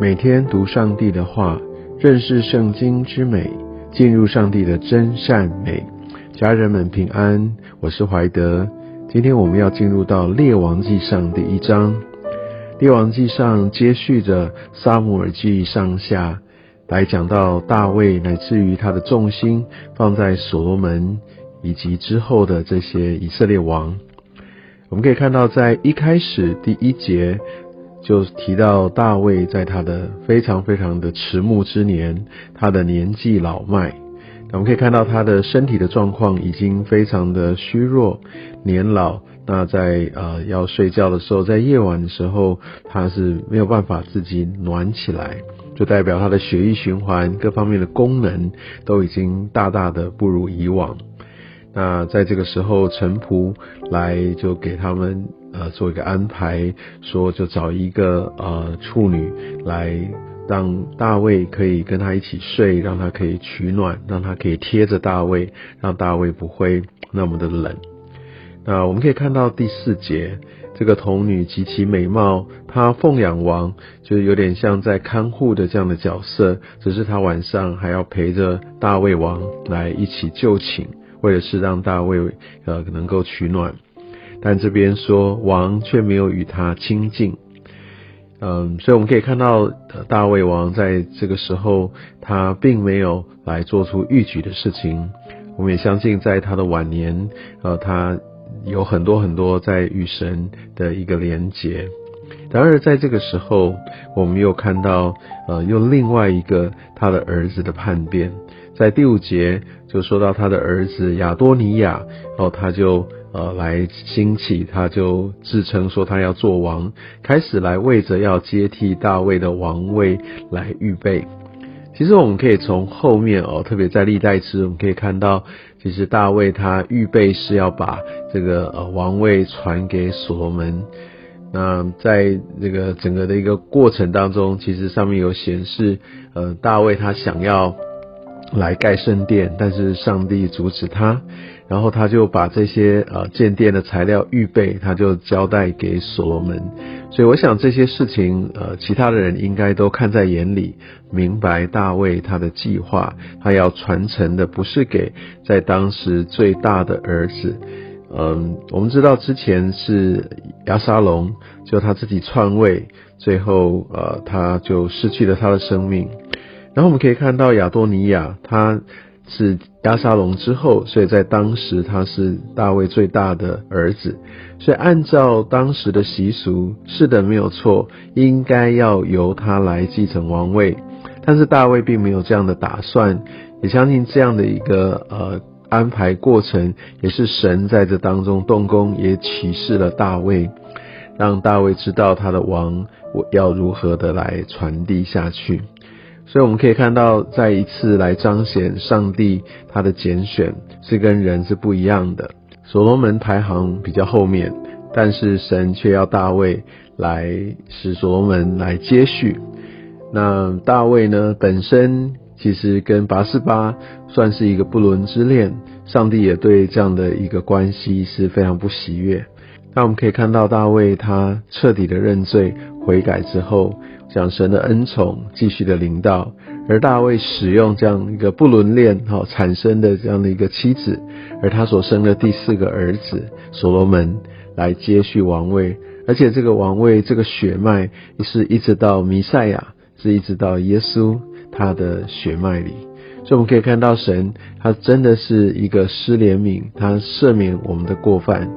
每天读上帝的话，认识圣经之美，进入上帝的真善美。家人们平安，我是怀德。今天我们要进入到列王记上第一章。列王记上接续着撒母耳记上下来讲到大卫，乃至于他的重心放在所罗门以及之后的这些以色列王。我们可以看到，在一开始第一节。就提到大卫在他的非常非常的迟暮之年，他的年纪老迈，我们可以看到他的身体的状况已经非常的虚弱，年老。那在呃要睡觉的时候，在夜晚的时候，他是没有办法自己暖起来，就代表他的血液循环各方面的功能都已经大大的不如以往。那在这个时候，臣仆来就给他们。呃，做一个安排，说就找一个呃处女来，让大卫可以跟他一起睡，让他可以取暖，让他可以贴着大卫，让大卫不会那么的冷。那我们可以看到第四节，这个童女极其美貌，她奉养王，就是有点像在看护的这样的角色，只是她晚上还要陪着大卫王来一起就寝，为的是让大卫呃能够取暖。但这边说王却没有与他亲近，嗯，所以我们可以看到大卫王在这个时候，他并没有来做出逾矩的事情。我们也相信，在他的晚年，呃，他有很多很多在与神的一个连结。然而在这个时候，我们又看到，呃，又另外一个他的儿子的叛变，在第五节就说到他的儿子亚多尼亚，然后他就。呃，来兴起，他就自称说他要做王，开始来为着要接替大卫的王位来预备。其实我们可以从后面哦，特别在历代志，我们可以看到，其实大卫他预备是要把这个呃王位传给所罗门。那在这个整个的一个过程当中，其实上面有显示，呃，大卫他想要来盖圣殿，但是上帝阻止他。然后他就把这些呃建殿的材料预备，他就交代给所罗门。所以我想这些事情，呃，其他的人应该都看在眼里，明白大卫他的计划，他要传承的不是给在当时最大的儿子。嗯，我们知道之前是亚沙龙，就他自己篡位，最后呃他就失去了他的生命。然后我们可以看到亚多尼亚他。是亚沙龙之后，所以在当时他是大卫最大的儿子，所以按照当时的习俗，是的没有错，应该要由他来继承王位。但是大卫并没有这样的打算，也相信这样的一个呃安排过程，也是神在这当中动工，也启示了大卫，让大卫知道他的王我要如何的来传递下去。所以我们可以看到，再一次来彰显上帝他的拣选是跟人是不一样的。所罗门排行比较后面，但是神却要大卫来使所罗门来接续。那大卫呢，本身其实跟拔示巴算是一个不伦之恋，上帝也对这样的一个关系是非常不喜悦。那我们可以看到大卫他彻底的认罪悔改之后。讲神的恩宠继续的领导，而大卫使用这样一个不伦恋哈产生的这样的一个妻子，而他所生的第四个儿子所罗门来接续王位，而且这个王位这个血脉是一直到弥赛亚，是一直到耶稣他的血脉里，所以我们可以看到神他真的是一个施怜悯，他赦免我们的过犯，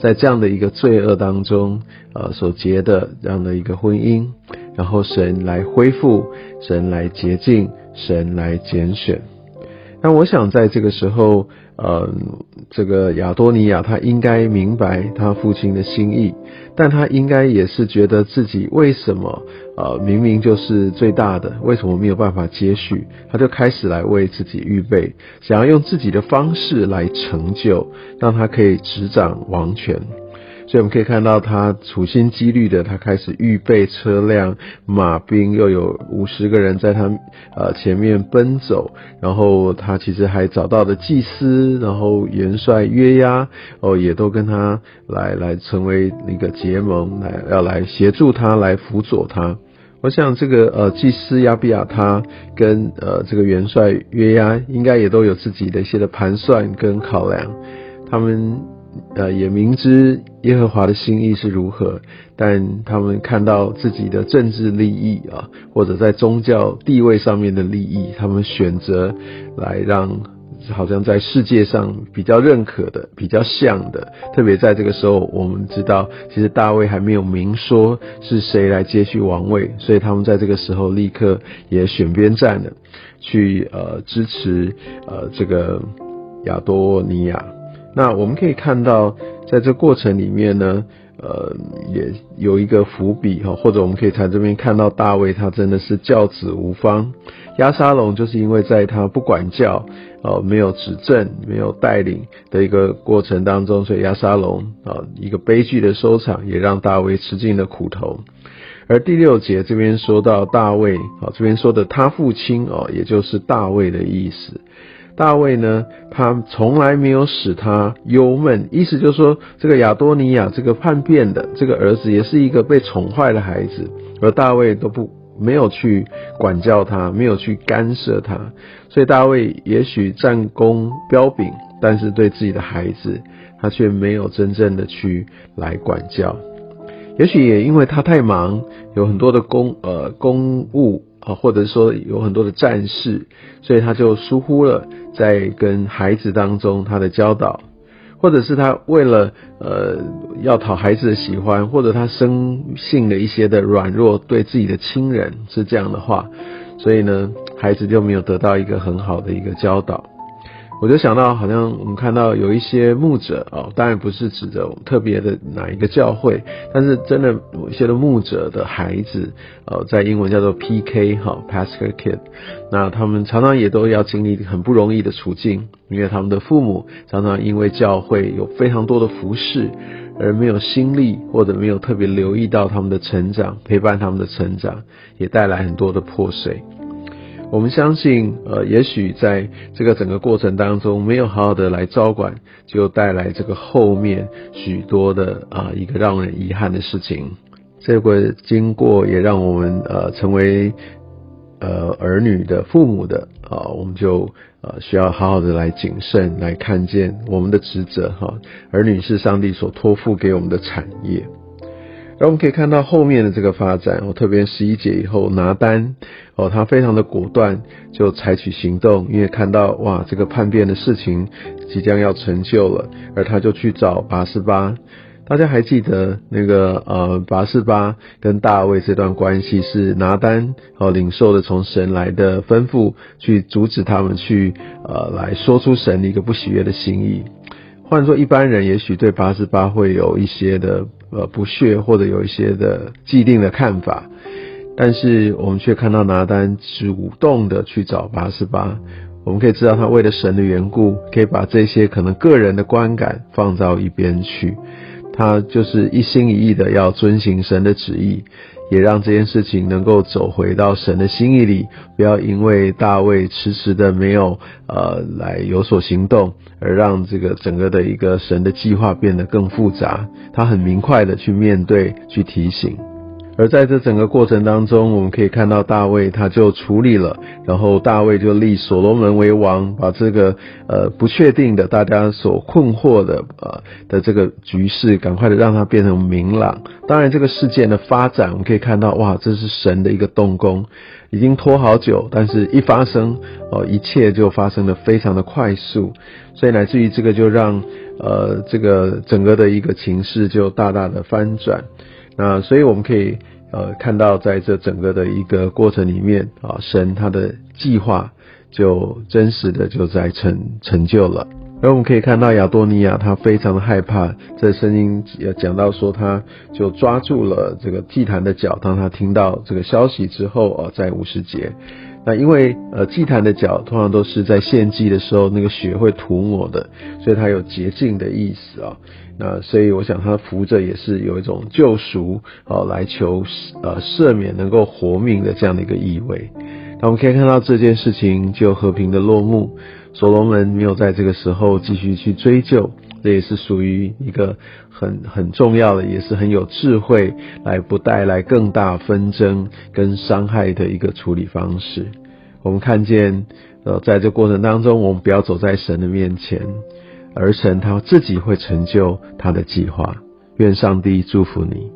在这样的一个罪恶当中，呃所结的这样的一个婚姻。然后神来恢复，神来洁净，神来拣选。那我想在这个时候，呃，这个亚多尼亚他应该明白他父亲的心意，但他应该也是觉得自己为什么，呃，明明就是最大的，为什么没有办法接续？他就开始来为自己预备，想要用自己的方式来成就，让他可以执掌王权。所以我们可以看到，他处心积虑的，他开始预备车辆、马兵，又有五十个人在他呃前面奔走。然后他其实还找到了祭司，然后元帅约押哦，也都跟他来来成为一个结盟，来要来协助他，来辅佐他。我想这个呃祭司亚比亚他跟呃这个元帅约押应该也都有自己的一些的盘算跟考量，他们呃也明知耶和华的心意是如何，但他们看到自己的政治利益啊，或者在宗教地位上面的利益，他们选择来让。好像在世界上比较认可的、比较像的，特别在这个时候，我们知道，其实大卫还没有明说是谁来接续王位，所以他们在这个时候立刻也选边站了，去呃支持呃这个亚多尼亚。那我们可以看到，在这过程里面呢。呃，也有一个伏笔哈，或者我们可以在这边看到大卫他真的是教子无方，亚沙龙就是因为在他不管教，呃，没有指正、没有带领的一个过程当中，所以亚沙龙啊一个悲剧的收场，也让大卫吃尽了苦头。而第六节这边说到大卫啊，这边说的他父亲哦，也就是大卫的意思。大卫呢，他从来没有使他忧闷，意思就是说，这个亚多尼亚这个叛变的这个儿子，也是一个被宠坏的孩子，而大卫都不没有去管教他，没有去干涉他，所以大卫也许战功彪炳，但是对自己的孩子，他却没有真正的去来管教，也许也因为他太忙，有很多的公呃公务。啊，或者说有很多的战事，所以他就疏忽了在跟孩子当中他的教导，或者是他为了呃要讨孩子的喜欢，或者他生性的一些的软弱，对自己的亲人是这样的话，所以呢，孩子就没有得到一个很好的一个教导。我就想到，好像我们看到有一些牧者啊，当然不是指着特别的哪一个教会，但是真的有一些的牧者的孩子，呃，在英文叫做 P.K. 哈，Pastor Kid，那他们常常也都要经历很不容易的处境，因为他们的父母常常因为教会有非常多的服饰，而没有心力或者没有特别留意到他们的成长，陪伴他们的成长，也带来很多的破碎。我们相信，呃，也许在这个整个过程当中，没有好好的来照管，就带来这个后面许多的啊一个让人遗憾的事情。这个经过也让我们呃成为呃儿女的父母的啊，我们就呃需要好好的来谨慎来看见我们的职责哈。儿女是上帝所托付给我们的产业。然后我们可以看到后面的这个发展，哦，特别十一节以后拿单，哦，他非常的果断，就采取行动，因为看到哇，这个叛变的事情即将要成就了，而他就去找拔示巴。大家还记得那个呃，拔示巴跟大卫这段关系是拿单哦领受的从神来的吩咐，去阻止他们去呃来说出神的一个不喜悦的心意。换说一般人也许对八十八会有一些的呃不屑，或者有一些的既定的看法，但是我们却看到拿单主动的去找八十八，我们可以知道他为了神的缘故，可以把这些可能个人的观感放到一边去，他就是一心一意的要遵行神的旨意。也让这件事情能够走回到神的心意里，不要因为大卫迟迟的没有呃来有所行动，而让这个整个的一个神的计划变得更复杂。他很明快的去面对，去提醒。而在这整个过程当中，我们可以看到大卫他就处理了，然后大卫就立所罗门为王，把这个呃不确定的大家所困惑的呃的这个局势，赶快的让它变成明朗。当然，这个事件的发展，我们可以看到，哇，这是神的一个动工，已经拖好久，但是一发生哦，一切就发生的非常的快速，所以乃至于这个就让呃这个整个的一个情势就大大的翻转。那所以我们可以呃看到，在这整个的一个过程里面啊，神他的计划就真实的就在成成就了。而我们可以看到亚多尼亚他非常的害怕，这声音也讲到说，他就抓住了这个祭坛的脚。当他听到这个消息之后啊，在五十节，那因为呃祭坛的脚通常都是在献祭的时候那个血会涂抹的，所以它有洁净的意思啊。那所以我想他扶着也是有一种救赎哦，来求呃赦免能够活命的这样的一个意味。那我们可以看到这件事情就和平的落幕，所罗门没有在这个时候继续去追究，这也是属于一个很很重要的，也是很有智慧，来不带来更大纷争跟伤害的一个处理方式。我们看见，呃，在这过程当中，我们不要走在神的面前，而神他自己会成就他的计划。愿上帝祝福你。